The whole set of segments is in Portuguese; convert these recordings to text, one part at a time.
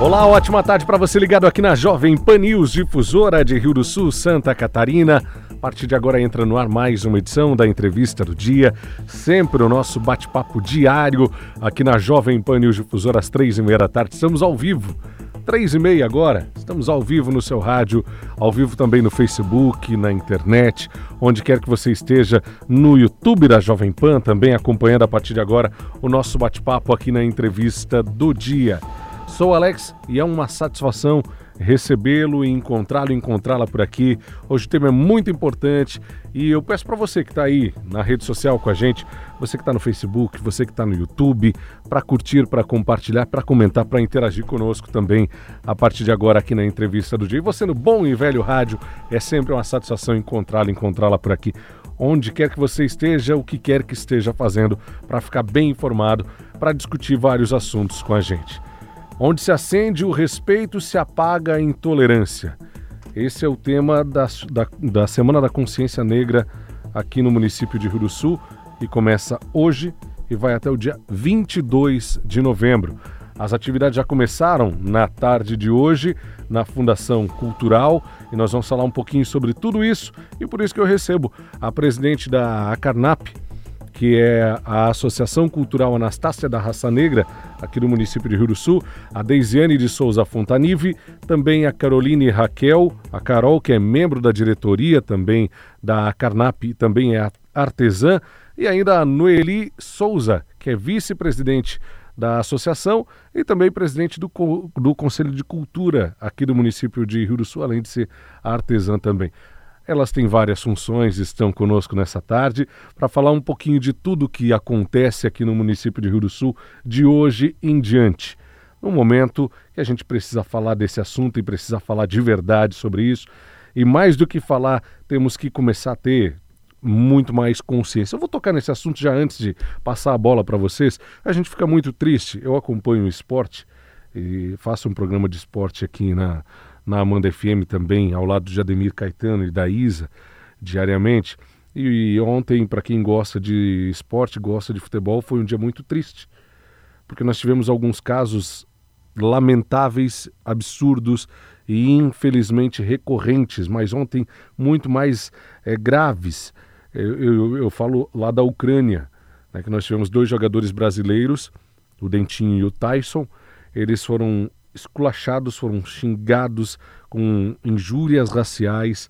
Olá, ótima tarde para você ligado aqui na Jovem Pan News, difusora de Rio do Sul, Santa Catarina. A partir de agora entra no ar mais uma edição da entrevista do dia, sempre o nosso bate-papo diário aqui na Jovem Pan News Difusora às três e meia da tarde. Estamos ao vivo, três e meia agora. Estamos ao vivo no seu rádio, ao vivo também no Facebook, na internet, onde quer que você esteja, no YouTube da Jovem Pan, também acompanhando a partir de agora o nosso bate-papo aqui na entrevista do dia. Sou Alex e é uma satisfação recebê-lo e encontrá-lo, encontrá-la por aqui. Hoje o tema é muito importante e eu peço para você que está aí na rede social com a gente, você que está no Facebook, você que está no YouTube, para curtir, para compartilhar, para comentar, para interagir conosco também a partir de agora aqui na entrevista do dia. E você no bom e velho rádio, é sempre uma satisfação encontrá-lo, encontrá-la por aqui. Onde quer que você esteja, o que quer que esteja fazendo, para ficar bem informado, para discutir vários assuntos com a gente. Onde se acende o respeito, se apaga a intolerância. Esse é o tema da, da, da Semana da Consciência Negra aqui no município de Rio do Sul e começa hoje e vai até o dia 22 de novembro. As atividades já começaram na tarde de hoje na Fundação Cultural e nós vamos falar um pouquinho sobre tudo isso e por isso que eu recebo a presidente da Acarnap, que é a Associação Cultural Anastácia da Raça Negra, aqui do município de Rio do Sul, a Deisiane de Souza Fontanive, também a Caroline Raquel, a Carol, que é membro da diretoria também da Carnap, também é artesã, e ainda a Noeli Souza, que é vice-presidente da associação e também presidente do, do Conselho de Cultura aqui do município de Rio do Sul, além de ser artesã também. Elas têm várias funções, estão conosco nessa tarde para falar um pouquinho de tudo o que acontece aqui no município de Rio do Sul de hoje em diante. No momento que a gente precisa falar desse assunto e precisa falar de verdade sobre isso. E mais do que falar, temos que começar a ter muito mais consciência. Eu vou tocar nesse assunto já antes de passar a bola para vocês. A gente fica muito triste. Eu acompanho o esporte e faço um programa de esporte aqui na, na Amanda FM também, ao lado de Ademir Caetano e da Isa, diariamente. E, ontem, para quem gosta de esporte, gosta de futebol, foi um dia muito triste, porque nós tivemos alguns casos lamentáveis, absurdos e infelizmente recorrentes, mas ontem muito mais é, graves. Eu, eu, eu, falo lá da Ucrânia, né, que nós tivemos dois jogadores brasileiros, o Dentinho e o Tyson. Eles foram esculachados, foram xingados com injúrias raciais,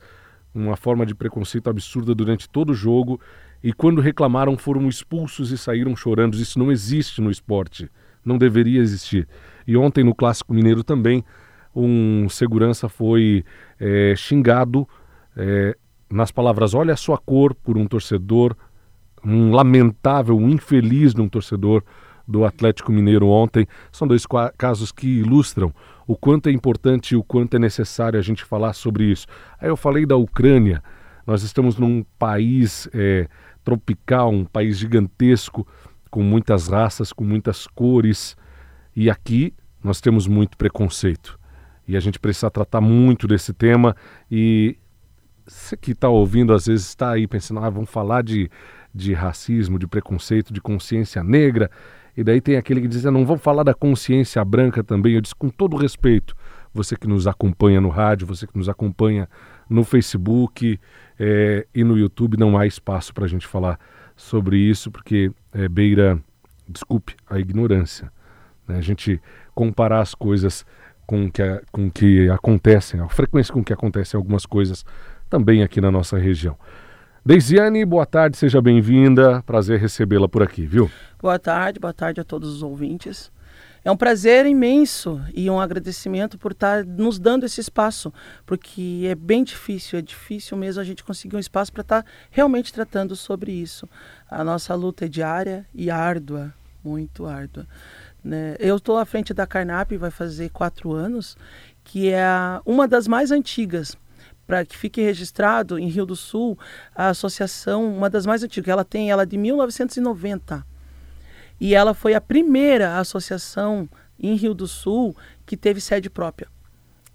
uma forma de preconceito absurda durante todo o jogo. E quando reclamaram, foram expulsos e saíram chorando. Isso não existe no esporte. Não deveria existir. E ontem, no Clássico Mineiro, também, um segurança foi é, xingado é, nas palavras: olha a sua cor, por um torcedor, um lamentável, um infeliz de um torcedor do Atlético Mineiro ontem. São dois casos que ilustram o quanto é importante e o quanto é necessário a gente falar sobre isso. Aí eu falei da Ucrânia. Nós estamos num país é, tropical, um país gigantesco, com muitas raças, com muitas cores. E aqui nós temos muito preconceito. E a gente precisa tratar muito desse tema. E você que está ouvindo, às vezes está aí pensando, ah, vamos falar de, de racismo, de preconceito, de consciência negra. E daí tem aquele que diz, não vamos falar da consciência branca também. Eu disse, com todo respeito, você que nos acompanha no rádio, você que nos acompanha no Facebook é, e no YouTube, não há espaço para a gente falar sobre isso, porque é, beira, desculpe, a ignorância. Né? A gente comparar as coisas com que, com que acontecem, a frequência com que acontecem algumas coisas também aqui na nossa região. Deisiane, boa tarde, seja bem-vinda. Prazer recebê-la por aqui, viu? Boa tarde, boa tarde a todos os ouvintes. É um prazer imenso e um agradecimento por estar nos dando esse espaço, porque é bem difícil, é difícil mesmo a gente conseguir um espaço para estar realmente tratando sobre isso. A nossa luta é diária e árdua, muito árdua. Né? Eu estou à frente da Carnap, vai fazer quatro anos, que é uma das mais antigas para que fique registrado em Rio do Sul, a associação, uma das mais antigas, ela tem ela de 1990. E ela foi a primeira associação em Rio do Sul que teve sede própria.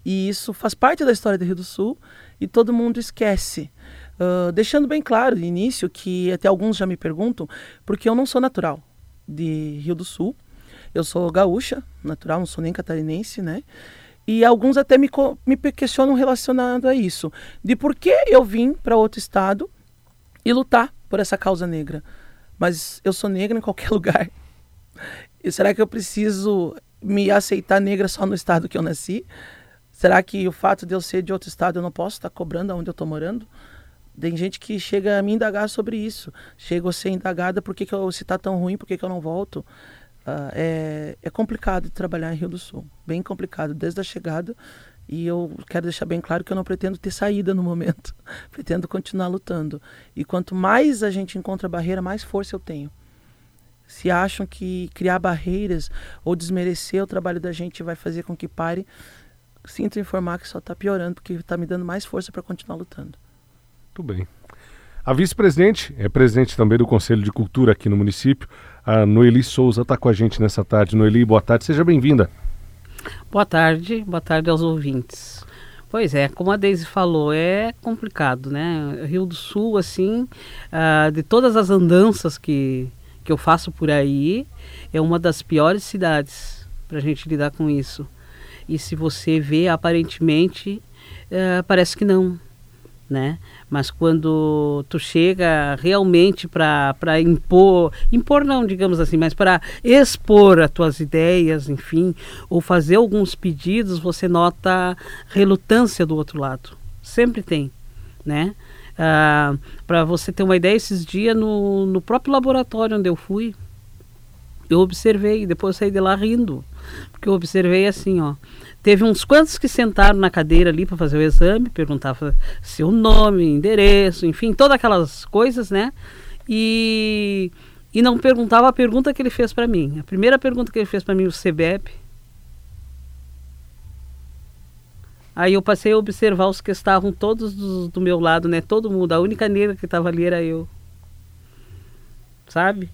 E isso faz parte da história do Rio do Sul e todo mundo esquece. Uh, deixando bem claro de início que até alguns já me perguntam, porque eu não sou natural de Rio do Sul. Eu sou gaúcha, natural, não sou nem catarinense, né? E alguns até me, me questionam relacionado a isso, de por que eu vim para outro estado e lutar por essa causa negra. Mas eu sou negra em qualquer lugar. E será que eu preciso me aceitar negra só no estado que eu nasci? Será que o fato de eu ser de outro estado eu não posso estar cobrando onde eu estou morando? Tem gente que chega a me indagar sobre isso. Chega a ser indagada por que, que eu, se está tão ruim, por que, que eu não volto. Uh, é, é complicado trabalhar em Rio do Sul. Bem complicado, desde a chegada. E eu quero deixar bem claro que eu não pretendo ter saída no momento. pretendo continuar lutando. E quanto mais a gente encontra barreira, mais força eu tenho. Se acham que criar barreiras ou desmerecer o trabalho da gente vai fazer com que pare, sinto informar que só está piorando, porque está me dando mais força para continuar lutando. Muito bem. A vice-presidente é presidente também do Conselho de Cultura aqui no município. A Noeli Souza está com a gente nessa tarde. Noeli, boa tarde, seja bem-vinda. Boa tarde, boa tarde aos ouvintes. Pois é, como a Deise falou, é complicado, né? Rio do Sul, assim, uh, de todas as andanças que, que eu faço por aí, é uma das piores cidades para a gente lidar com isso. E se você vê, aparentemente, uh, parece que não né? Mas quando tu chega realmente para impor, impor não, digamos assim, mas para expor as tuas ideias, enfim, ou fazer alguns pedidos, você nota relutância do outro lado. Sempre tem, né? Ah, para você ter uma ideia, esses dias no, no próprio laboratório onde eu fui, eu observei, depois saí de lá rindo, porque eu observei assim, ó, Teve uns quantos que sentaram na cadeira ali para fazer o exame, perguntava seu nome, endereço, enfim, todas aquelas coisas, né? E, e não perguntava a pergunta que ele fez para mim. A primeira pergunta que ele fez para mim, você bebe? Aí eu passei a observar os que estavam todos do, do meu lado, né? Todo mundo. A única negra que estava ali era eu. Sabe?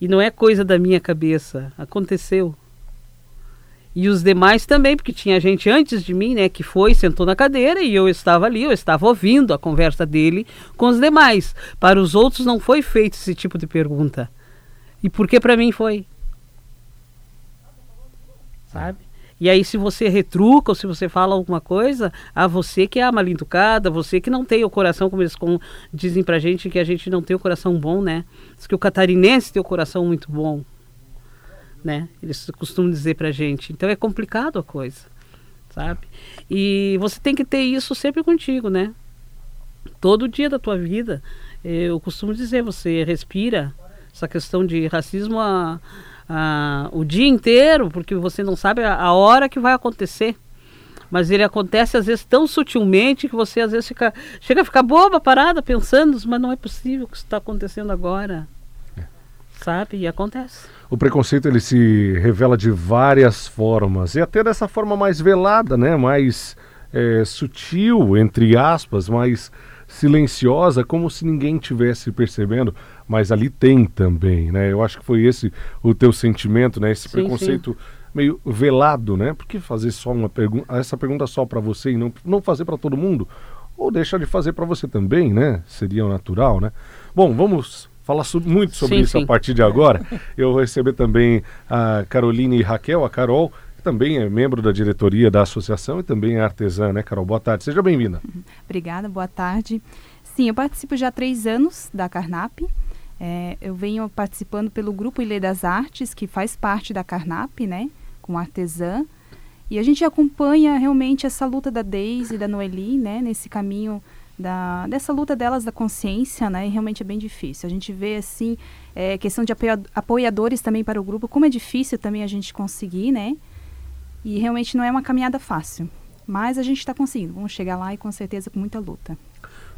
E não é coisa da minha cabeça. Aconteceu. E os demais também, porque tinha gente antes de mim, né, que foi, sentou na cadeira e eu estava ali, eu estava ouvindo a conversa dele com os demais. Para os outros não foi feito esse tipo de pergunta. E por que para mim foi? Sabe? E aí, se você retruca ou se você fala alguma coisa, a você que é a mal educada, você que não tem o coração, como eles com, dizem pra gente, que a gente não tem o coração bom, né? Diz que o catarinense tem o coração muito bom né? Eles costumam dizer pra gente. Então é complicado a coisa, sabe? E você tem que ter isso sempre contigo, né? Todo dia da tua vida. Eu costumo dizer, você respira essa questão de racismo a, a, o dia inteiro, porque você não sabe a, a hora que vai acontecer mas ele acontece às vezes tão sutilmente que você às vezes fica, chega a ficar boba, parada, pensando, mas não é possível que isso está acontecendo agora. É. Sabe? E acontece. O preconceito ele se revela de várias formas e até dessa forma mais velada, né? Mais é, sutil, entre aspas, mais silenciosa, como se ninguém tivesse percebendo, mas ali tem também, né? Eu acho que foi esse o teu sentimento, né? Esse sim, preconceito sim. meio velado, né? Por que fazer só uma pergunta, essa pergunta só para você e não, não fazer para todo mundo? Ou deixar de fazer para você também, né? Seria natural, né? Bom, vamos falar muito sobre sim, isso sim. a partir de agora. Eu vou receber também a Caroline e Raquel, a Carol, que também é membro da diretoria da associação e também é artesã, né, Carol? Boa tarde, seja bem-vinda. Obrigada, boa tarde. Sim, eu participo já há três anos da Carnap. É, eu venho participando pelo Grupo Ilê das Artes, que faz parte da Carnap, né, com artesã. E a gente acompanha realmente essa luta da Deise e da Noeli, né, nesse caminho da, dessa luta delas da consciência, né? E realmente é bem difícil. A gente vê, assim, é, questão de apoiadores também para o grupo, como é difícil também a gente conseguir, né? E realmente não é uma caminhada fácil. Mas a gente está conseguindo. Vamos chegar lá e com certeza com muita luta.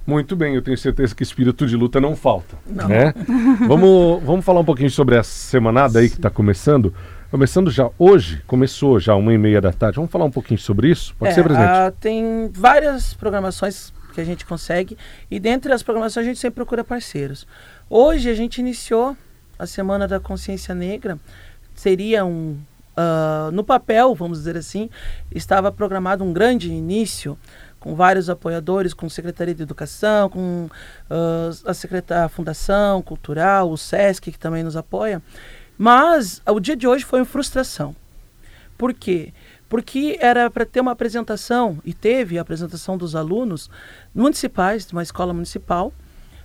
Muito bem, eu tenho certeza que espírito de luta não falta. Não. Né? vamos, vamos falar um pouquinho sobre a semanada aí que está começando. Começando já hoje, começou já uma e meia da tarde. Vamos falar um pouquinho sobre isso? Pode é, ser, presidente? Uh, tem várias programações que a gente consegue. E dentre as programações a gente sempre procura parceiros. Hoje a gente iniciou a Semana da Consciência Negra. Seria um. Uh, no papel, vamos dizer assim, estava programado um grande início com vários apoiadores, com Secretaria de Educação, com uh, a, Secretaria, Fundação Cultural, o SESC, que também nos apoia. Mas o dia de hoje foi uma frustração. Por quê? Porque era para ter uma apresentação, e teve a apresentação dos alunos municipais, de uma escola municipal.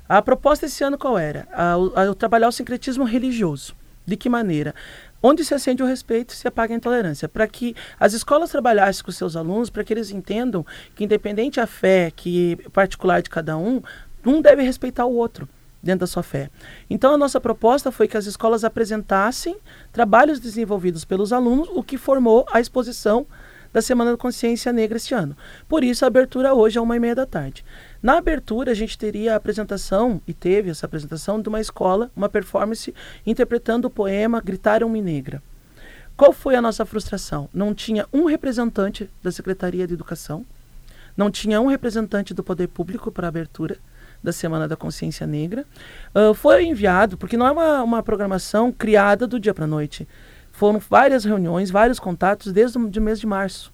A proposta esse ano qual era? A, a, a trabalhar o sincretismo religioso. De que maneira? Onde se acende o respeito, se apaga a intolerância. Para que as escolas trabalhassem com seus alunos, para que eles entendam que, independente a fé que particular de cada um, um deve respeitar o outro dentro da sua fé. Então, a nossa proposta foi que as escolas apresentassem trabalhos desenvolvidos pelos alunos, o que formou a exposição da Semana da Consciência Negra este ano. Por isso, a abertura hoje é uma e meia da tarde. Na abertura, a gente teria a apresentação, e teve essa apresentação, de uma escola, uma performance interpretando o poema Gritaram-me Negra. Qual foi a nossa frustração? Não tinha um representante da Secretaria de Educação, não tinha um representante do Poder Público para a abertura, da Semana da Consciência Negra. Uh, foi enviado, porque não é uma, uma programação criada do dia para a noite. Foram várias reuniões, vários contatos desde o mês de março.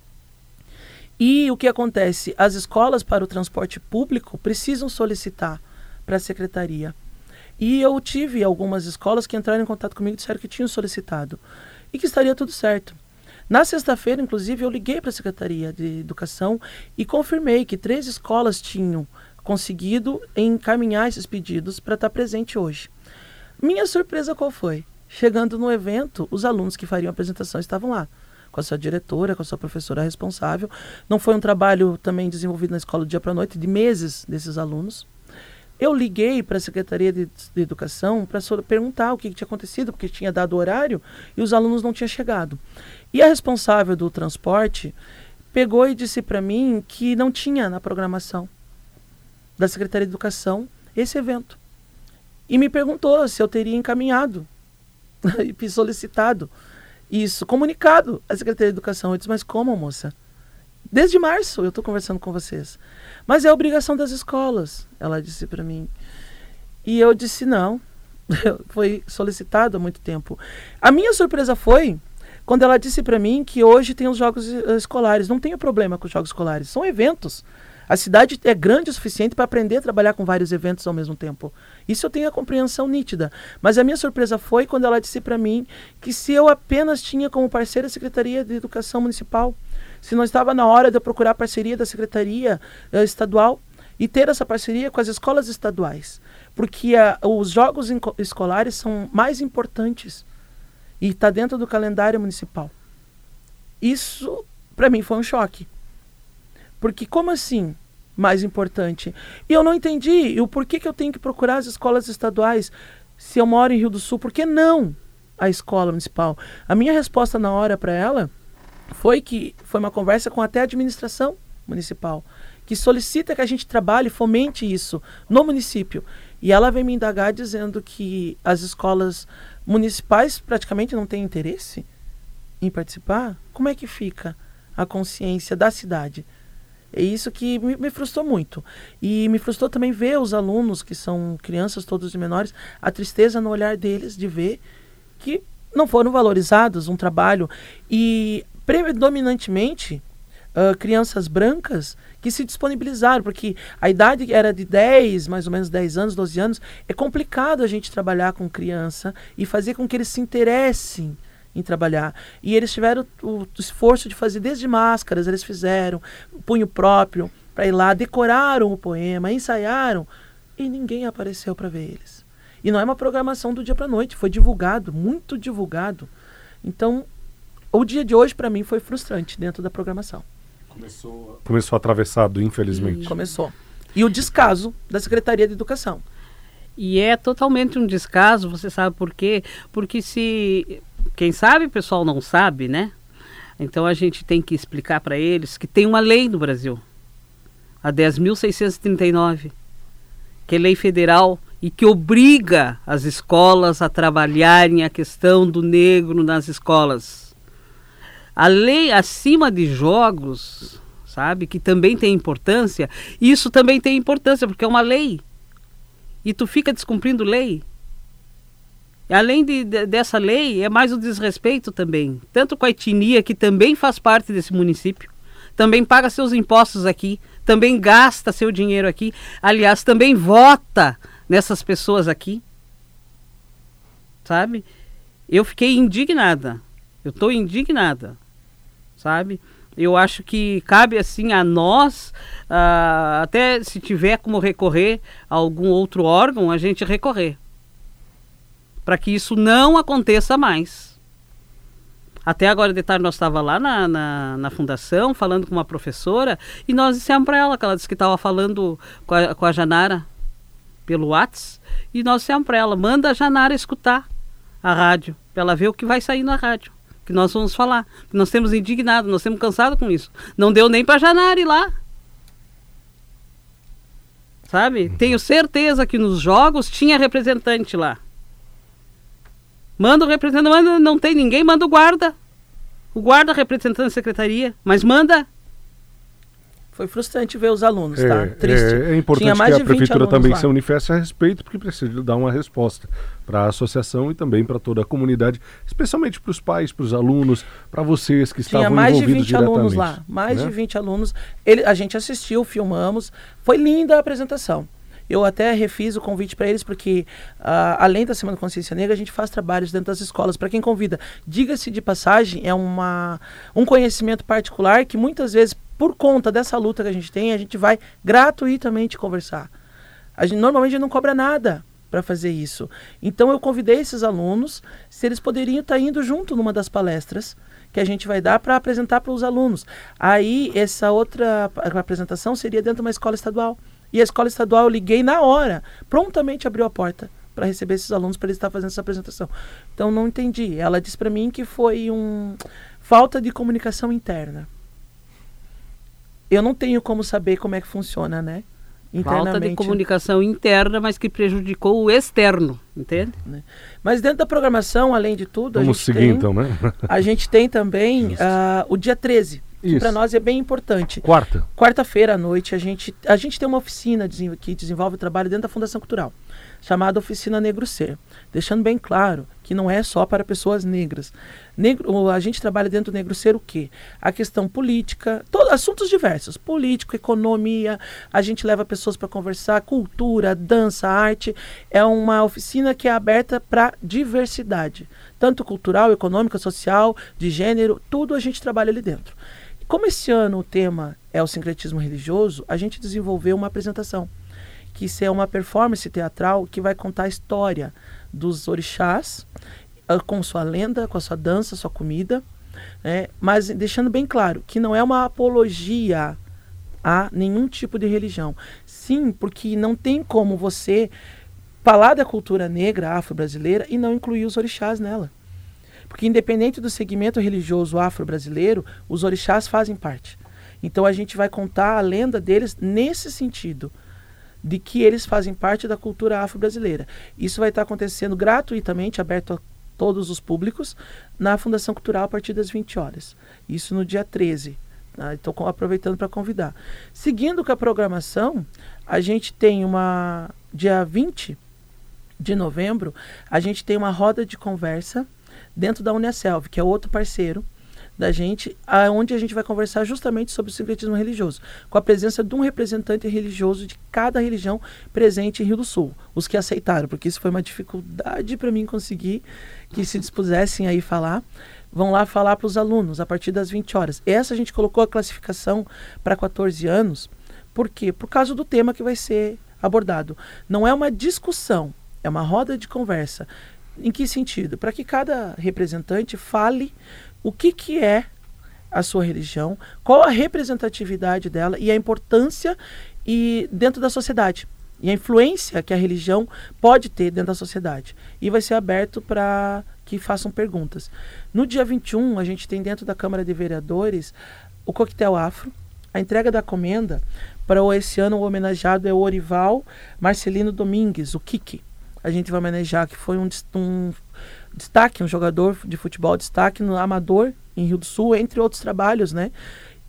E o que acontece? As escolas para o transporte público precisam solicitar para a secretaria. E eu tive algumas escolas que entraram em contato comigo e disseram que tinham solicitado e que estaria tudo certo. Na sexta-feira, inclusive, eu liguei para a Secretaria de Educação e confirmei que três escolas tinham conseguido encaminhar esses pedidos para estar tá presente hoje. Minha surpresa qual foi? Chegando no evento, os alunos que fariam a apresentação estavam lá, com a sua diretora, com a sua professora responsável. Não foi um trabalho também desenvolvido na escola do dia para noite, de meses desses alunos. Eu liguei para a Secretaria de, de Educação para perguntar o que, que tinha acontecido, porque tinha dado horário e os alunos não tinham chegado. E a responsável do transporte pegou e disse para mim que não tinha na programação da Secretaria de Educação esse evento. E me perguntou se eu teria encaminhado e solicitado isso, comunicado à Secretaria de Educação. Eu disse, mas como, moça? Desde março eu estou conversando com vocês. Mas é obrigação das escolas, ela disse para mim. E eu disse, não, foi solicitado há muito tempo. A minha surpresa foi quando ela disse para mim que hoje tem os jogos eh, escolares. Não tenho problema com os jogos escolares, são eventos. A cidade é grande o suficiente para aprender a trabalhar com vários eventos ao mesmo tempo. Isso eu tenho a compreensão nítida. Mas a minha surpresa foi quando ela disse para mim que se eu apenas tinha como parceira a Secretaria de Educação Municipal, se não estava na hora de eu procurar a parceria da Secretaria uh, Estadual e ter essa parceria com as escolas estaduais. Porque uh, os jogos escolares são mais importantes e está dentro do calendário municipal. Isso, para mim, foi um choque. Porque como assim? Mais importante. E eu não entendi o porquê que eu tenho que procurar as escolas estaduais se eu moro em Rio do Sul. Por que não a escola municipal? A minha resposta na hora para ela foi que foi uma conversa com até a administração municipal, que solicita que a gente trabalhe, fomente isso no município. E ela vem me indagar dizendo que as escolas municipais praticamente não têm interesse em participar. Como é que fica a consciência da cidade? É isso que me, me, frustrou muito. E me frustrou também ver os alunos, que são crianças todos de menores, a tristeza no olhar deles de ver que não foram valorizados um trabalho. E predominantemente uh, crianças brancas que se disponibilizaram, porque a idade era de 10, mais ou menos 10 anos, 12 anos. É complicado a gente trabalhar com criança e fazer com que eles se interessem em trabalhar. E eles tiveram o, o esforço de fazer desde máscaras, eles fizeram punho próprio para ir lá, decoraram o poema, ensaiaram e ninguém apareceu para ver eles. E não é uma programação do dia para noite, foi divulgado, muito divulgado. Então, o dia de hoje para mim foi frustrante dentro da programação. Começou, começou atravessado, infelizmente. E... Começou. E o descaso da Secretaria de Educação. E é totalmente um descaso, você sabe por quê? Porque se quem sabe, o pessoal não sabe, né? Então a gente tem que explicar para eles que tem uma lei no Brasil, a 10.639, que é lei federal e que obriga as escolas a trabalharem a questão do negro nas escolas. A lei acima de jogos, sabe, que também tem importância, isso também tem importância porque é uma lei. E tu fica descumprindo lei, Além de, de, dessa lei, é mais o desrespeito também, tanto com a etnia, que também faz parte desse município, também paga seus impostos aqui, também gasta seu dinheiro aqui, aliás, também vota nessas pessoas aqui, sabe? Eu fiquei indignada. Eu estou indignada, sabe? Eu acho que cabe assim a nós, uh, até se tiver como recorrer a algum outro órgão, a gente recorrer. Para que isso não aconteça mais. Até agora de tarde nós estava lá na, na, na, fundação falando com uma professora e nós dissemos para ela que ela disse que estava falando com a, com a Janara pelo Whats e nós dissemos para ela, manda a Janara escutar a rádio, para ela ver o que vai sair na rádio que nós vamos falar. Nós temos indignado, nós temos cansado com isso. Não deu nem para Janari lá. Sabe? Tenho certeza que nos jogos tinha representante lá. Manda o representante, manda, não tem ninguém, manda o guarda. O guarda representando a secretaria, mas manda. Foi frustrante ver os alunos, tá? é, tá? Triste. É, é importante Tinha mais que a prefeitura também lá. se manifeste a respeito, porque precisa dar uma resposta para a associação e também para toda a comunidade, especialmente para os pais, para os alunos, para vocês que Tinha estavam mais de 20 alunos lá, mais né? de 20 alunos. Ele, a gente assistiu, filmamos, foi linda a apresentação. Eu até refiz o convite para eles porque, uh, além da Semana Consciência Negra, a gente faz trabalhos dentro das escolas. Para quem convida, diga-se de passagem, é uma, um conhecimento particular que muitas vezes, por conta dessa luta que a gente tem, a gente vai gratuitamente conversar. A gente normalmente não cobra nada para fazer isso. Então eu convidei esses alunos se eles poderiam estar tá indo junto numa das palestras que a gente vai dar para apresentar para os alunos. Aí essa outra apresentação seria dentro de uma escola estadual. E a escola estadual eu liguei na hora, prontamente abriu a porta para receber esses alunos para eles estar fazendo essa apresentação. Então não entendi. Ela disse para mim que foi um falta de comunicação interna. Eu não tenho como saber como é que funciona, né? Falta de comunicação interna, mas que prejudicou o externo, entende? Né? Mas dentro da programação, além de tudo, Vamos a gente seguir tem, então, né? a gente tem também uh, o dia 13, que para nós é bem importante. Quarta. Quarta-feira à noite, a gente, a gente tem uma oficina que desenvolve o trabalho dentro da Fundação Cultural, chamada Oficina Negro Ser. Deixando bem claro que não é só para pessoas negras. Negro, a gente trabalha dentro do Negro Ser o quê? A questão política, todos, assuntos diversos, político, economia, a gente leva pessoas para conversar, cultura, dança, arte. É uma oficina que é aberta para diversidade, tanto cultural, econômica, social, de gênero, tudo a gente trabalha ali dentro. Como esse ano o tema é o sincretismo religioso, a gente desenvolveu uma apresentação, que é uma performance teatral que vai contar a história dos orixás, ah, com sua lenda, com a sua dança, sua comida, né? mas deixando bem claro que não é uma apologia a nenhum tipo de religião. Sim, porque não tem como você falar da cultura negra afro-brasileira e não incluir os orixás nela. Porque independente do segmento religioso afro-brasileiro, os orixás fazem parte. Então a gente vai contar a lenda deles nesse sentido, de que eles fazem parte da cultura afro-brasileira. Isso vai estar acontecendo gratuitamente, aberto a todos os públicos, na Fundação Cultural a partir das 20 horas. Isso no dia 13. Tá? Estou aproveitando para convidar. Seguindo com a programação, a gente tem uma. Dia 20 de novembro, a gente tem uma roda de conversa dentro da Uniaselv, que é outro parceiro da gente, onde a gente vai conversar justamente sobre o sincretismo religioso, com a presença de um representante religioso de cada religião presente em Rio do Sul, os que aceitaram, porque isso foi uma dificuldade para mim conseguir que se dispusessem aí falar. Vão lá falar para os alunos a partir das 20 horas. Essa a gente colocou a classificação para 14 anos, por quê? Por causa do tema que vai ser abordado. Não é uma discussão, é uma roda de conversa em que sentido? Para que cada representante fale o que, que é a sua religião, qual a representatividade dela e a importância e dentro da sociedade e a influência que a religião pode ter dentro da sociedade. E vai ser aberto para que façam perguntas. No dia 21, a gente tem dentro da Câmara de Vereadores o coquetel afro, a entrega da comenda para esse ano o homenageado é o Orival Marcelino Domingues, o Kiki a gente vai manejar, que foi um, um destaque, um jogador de futebol destaque no Amador, em Rio do Sul, entre outros trabalhos, né?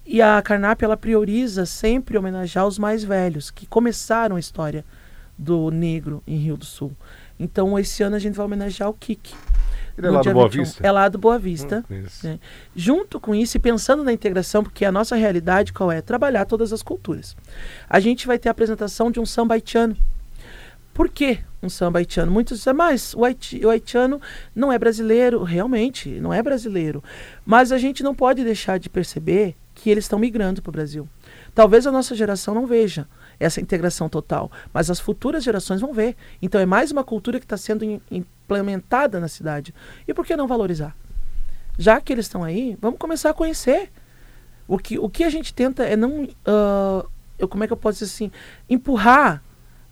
E a Carnap, ela prioriza sempre homenagear os mais velhos, que começaram a história do negro em Rio do Sul. Então, esse ano a gente vai homenagear o Kik. Ele é lá do Boa 21. Vista? É lá do Boa Vista. Hum, né? Junto com isso, e pensando na integração, porque a nossa realidade qual é? Trabalhar todas as culturas. A gente vai ter a apresentação de um samba haitiano. Por que um samba haitiano. Muitos dizem, mas o, haiti, o haitiano não é brasileiro. Realmente, não é brasileiro. Mas a gente não pode deixar de perceber que eles estão migrando para o Brasil. Talvez a nossa geração não veja essa integração total, mas as futuras gerações vão ver. Então é mais uma cultura que está sendo implementada na cidade. E por que não valorizar? Já que eles estão aí, vamos começar a conhecer. O que, o que a gente tenta é não. Uh, eu, como é que eu posso dizer assim? Empurrar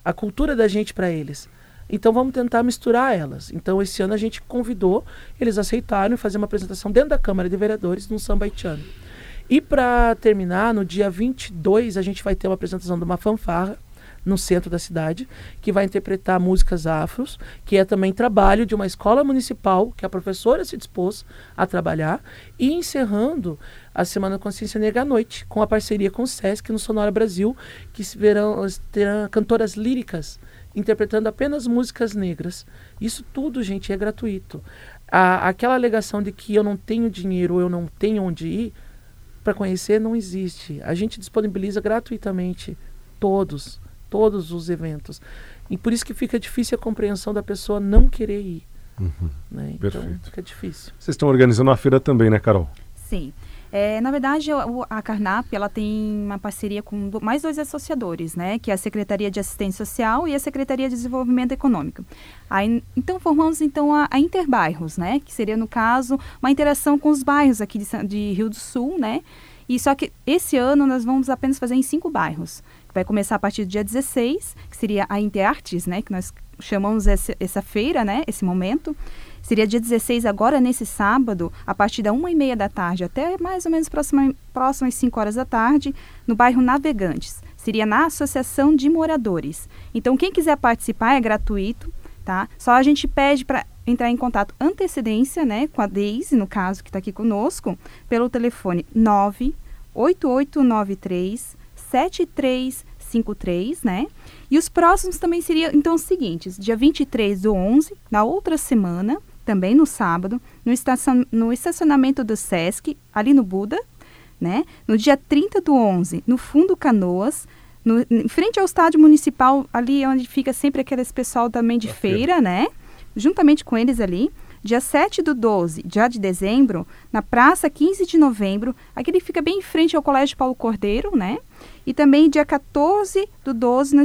a cultura da gente para eles. Então vamos tentar misturar elas. Então esse ano a gente convidou, eles aceitaram fazer uma apresentação dentro da Câmara de Vereadores num samba haitiano. E para terminar, no dia 22 a gente vai ter uma apresentação de uma fanfarra no centro da cidade, que vai interpretar músicas afros, que é também trabalho de uma escola municipal, que a professora se dispôs a trabalhar, e encerrando a Semana Consciência Negra à noite, com a parceria com o SESC no Sonora Brasil, que verão, terão cantoras líricas interpretando apenas músicas negras. Isso tudo, gente, é gratuito. A, aquela alegação de que eu não tenho dinheiro ou eu não tenho onde ir para conhecer não existe. A gente disponibiliza gratuitamente todos todos os eventos. E por isso que fica difícil a compreensão da pessoa não querer ir. Uhum. Né? Então Perfeito. fica difícil. Vocês estão organizando a feira também, né, Carol? Sim. É, na verdade, a Carnap ela tem uma parceria com mais dois associadores, né? Que é a Secretaria de Assistência Social e a Secretaria de Desenvolvimento Econômico. Aí, então formamos então a, a, Interbairros, né? Que seria no caso uma interação com os bairros aqui de, de Rio do Sul, né? E só que esse ano nós vamos apenas fazer em cinco bairros vai começar a partir do dia 16, que seria a Interartes, né, que nós chamamos essa, essa feira, né, esse momento. Seria dia 16 agora, nesse sábado, a partir da uma e meia da tarde até mais ou menos próxima, próximas 5 horas da tarde, no bairro Navegantes. Seria na Associação de Moradores. Então, quem quiser participar é gratuito, tá? Só a gente pede para entrar em contato antecedência, né, com a Deise, no caso, que está aqui conosco, pelo telefone 98893 7353, né? E os próximos também seriam, então, os seguintes: dia 23 do 11, na outra semana, também no sábado, no, estacion, no estacionamento do SESC, ali no Buda, né? No dia 30 do 11, no Fundo Canoas, no, em frente ao estádio municipal, ali onde fica sempre aqueles pessoal também de feira, né? Juntamente com eles ali. Dia 7 do 12, já de dezembro, na Praça 15 de Novembro, aquele fica bem em frente ao Colégio Paulo Cordeiro, né? E também dia 14 do 12 no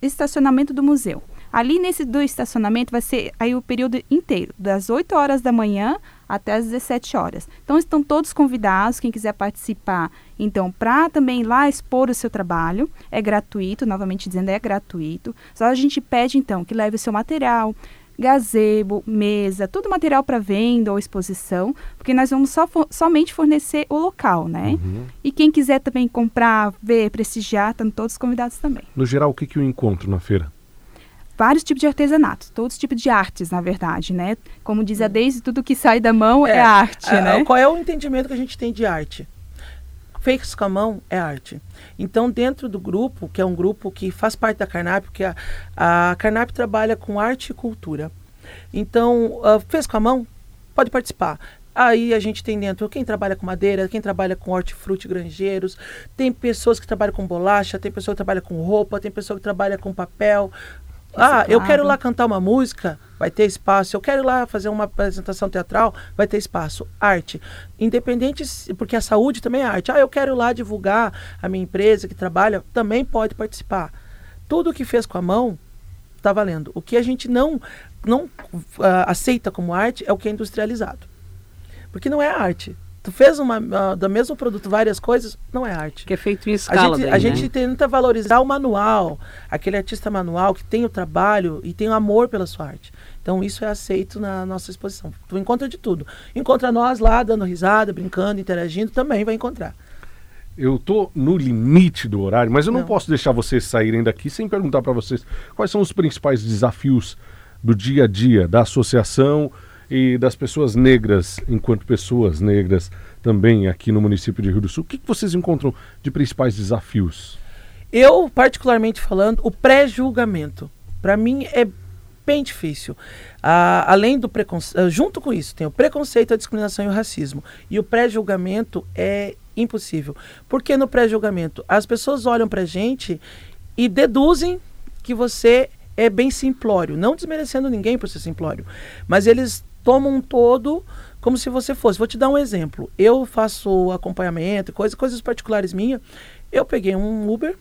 estacionamento do museu. Ali nesse do estacionamento vai ser aí o período inteiro, das 8 horas da manhã até as 17 horas. Então estão todos convidados, quem quiser participar, então, para também lá expor o seu trabalho, é gratuito, novamente dizendo, é gratuito. Só a gente pede então que leve o seu material, gazebo, mesa, todo material para venda ou exposição, porque nós vamos só for, somente fornecer o local, né? Uhum. E quem quiser também comprar, ver, prestigiar, estão todos convidados também. No geral, o que, que eu encontro na feira? Vários tipos de artesanato, todos os tipos de artes, na verdade, né? Como diz a Deise, tudo que sai da mão é, é arte, é, né? Qual é o entendimento que a gente tem de arte? feitos com a mão é arte. Então, dentro do grupo, que é um grupo que faz parte da Carnap, porque a, a Carnap trabalha com arte e cultura. Então, uh, fez com a mão, pode participar. Aí a gente tem dentro quem trabalha com madeira, quem trabalha com hortifruti granjeiros, tem pessoas que trabalham com bolacha, tem pessoa que trabalha com roupa, tem pessoa que trabalha com papel, ah, eu quero lá cantar uma música, vai ter espaço. Eu quero lá fazer uma apresentação teatral, vai ter espaço. Arte. Independente, porque a saúde também é arte. Ah, eu quero lá divulgar a minha empresa que trabalha, também pode participar. Tudo que fez com a mão está valendo. O que a gente não, não uh, aceita como arte é o que é industrializado. Porque não é arte tu fez uma, uh, do mesmo produto várias coisas, não é arte. Que é feito em escala. A gente, daí, a né? gente tenta valorizar o manual, aquele artista manual que tem o trabalho e tem o amor pela sua arte. Então isso é aceito na nossa exposição. Tu encontra de tudo. Encontra nós lá dando risada, brincando, interagindo, também vai encontrar. Eu tô no limite do horário, mas eu não, não. posso deixar vocês saírem daqui sem perguntar para vocês quais são os principais desafios do dia a dia da associação e das pessoas negras, enquanto pessoas negras também aqui no município de Rio do Sul. O que, que vocês encontram de principais desafios? Eu, particularmente falando, o pré-julgamento. Para mim é bem difícil. Ah, além do preconceito, ah, junto com isso, tem o preconceito, a discriminação e o racismo. E o pré-julgamento é impossível. Porque no pré-julgamento as pessoas olham para gente e deduzem que você é bem simplório. Não desmerecendo ninguém por ser simplório. Mas eles tomam um todo como se você fosse. Vou te dar um exemplo. Eu faço acompanhamento, coisas, coisas particulares minhas. Eu peguei um Uber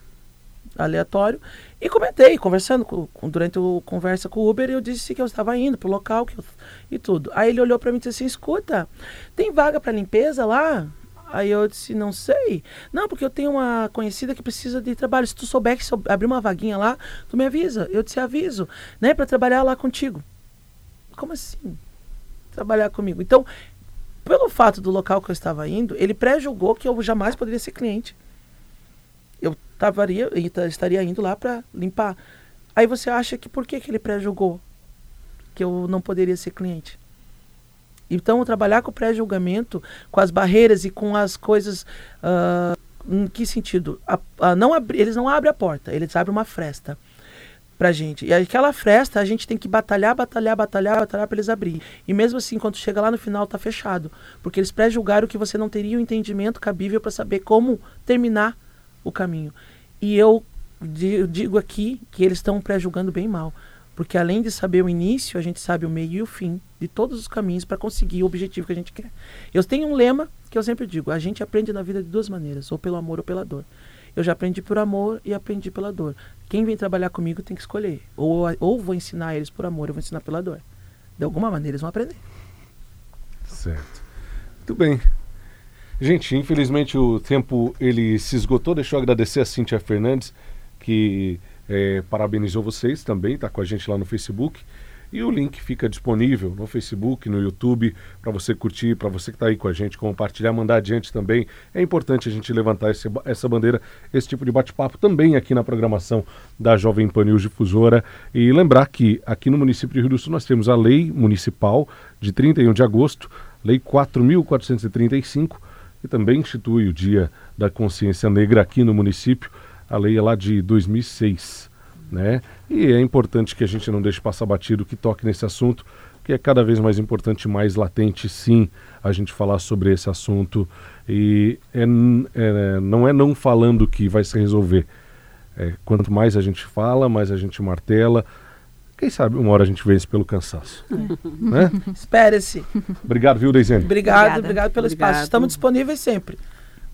aleatório e comentei, conversando com, com, durante a conversa com o Uber, eu disse que eu estava indo para o local eu, e tudo. Aí ele olhou para mim e disse assim: escuta, tem vaga para limpeza lá? Aí eu disse, não sei. Não, porque eu tenho uma conhecida que precisa de trabalho. Se tu souber que se abrir uma vaguinha lá, tu me avisa. Eu disse, aviso, né? Para trabalhar lá contigo. Como assim? Trabalhar comigo. Então, pelo fato do local que eu estava indo, ele pré-julgou que eu jamais poderia ser cliente. Eu tavaria, estaria indo lá para limpar. Aí você acha que por que, que ele pré-julgou que eu não poderia ser cliente? Então, trabalhar com o pré-julgamento, com as barreiras e com as coisas. Uh, em que sentido? A, a não eles não abrem a porta, eles abrem uma fresta pra gente. E aquela fresta a gente tem que batalhar, batalhar, batalhar, batalhar para eles abrir. E mesmo assim, quando chega lá no final, tá fechado. Porque eles pré-julgaram que você não teria o um entendimento cabível para saber como terminar o caminho. E eu digo aqui que eles estão pré-julgando bem mal. Porque além de saber o início, a gente sabe o meio e o fim de todos os caminhos para conseguir o objetivo que a gente quer. Eu tenho um lema que eu sempre digo: a gente aprende na vida de duas maneiras, ou pelo amor ou pela dor. Eu já aprendi por amor e aprendi pela dor. Quem vem trabalhar comigo tem que escolher. Ou, ou vou ensinar eles por amor, ou vou ensinar pela dor. De alguma maneira eles vão aprender. Certo. Muito bem. Gente, infelizmente o tempo ele se esgotou. Deixa eu agradecer a Cíntia Fernandes, que é, parabenizou vocês também, está com a gente lá no Facebook. E o link fica disponível no Facebook, no YouTube, para você curtir, para você que está aí com a gente, compartilhar, mandar adiante também. É importante a gente levantar esse, essa bandeira, esse tipo de bate-papo também aqui na programação da Jovem Pan Difusora. E lembrar que aqui no município de Rio do Sul nós temos a lei municipal de 31 de agosto, lei 4.435, que também institui o Dia da Consciência Negra aqui no município. A lei é lá de 2006 né? E é importante que a gente não deixe passar batido que toque nesse assunto, que é cada vez mais importante, mais latente, sim, a gente falar sobre esse assunto. E é, é, não é não falando que vai se resolver. É, quanto mais a gente fala, mais a gente martela. Quem sabe uma hora a gente vence pelo cansaço. né? Espere-se. Obrigado, viu, Deisene? Obrigado, Obrigada. obrigado pelo Obrigado. espaço. Estamos disponíveis sempre.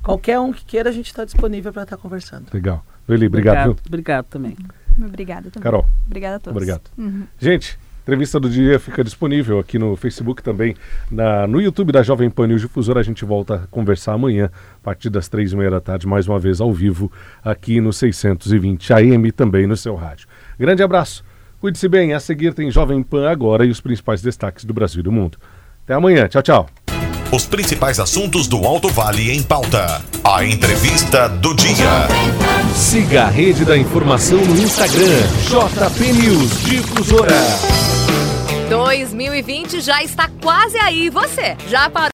Qualquer um que queira, a gente está disponível para estar tá conversando. Legal. Eli, obrigado. Obrigado, obrigado também. Obrigada também. Carol. Obrigada a todos. Obrigado. Uhum. Gente, entrevista do dia fica disponível aqui no Facebook também, na, no YouTube da Jovem Pan News Difusora. A gente volta a conversar amanhã, a partir das três e meia da tarde, mais uma vez ao vivo, aqui no 620 AM, também no seu rádio. Grande abraço, cuide-se bem. A seguir tem Jovem Pan agora e os principais destaques do Brasil e do mundo. Até amanhã. Tchau, tchau. Os principais assuntos do Alto Vale em pauta. A entrevista do dia. Siga a rede da informação no Instagram. JP News Difusora. 2020 já está quase aí. Você já parou?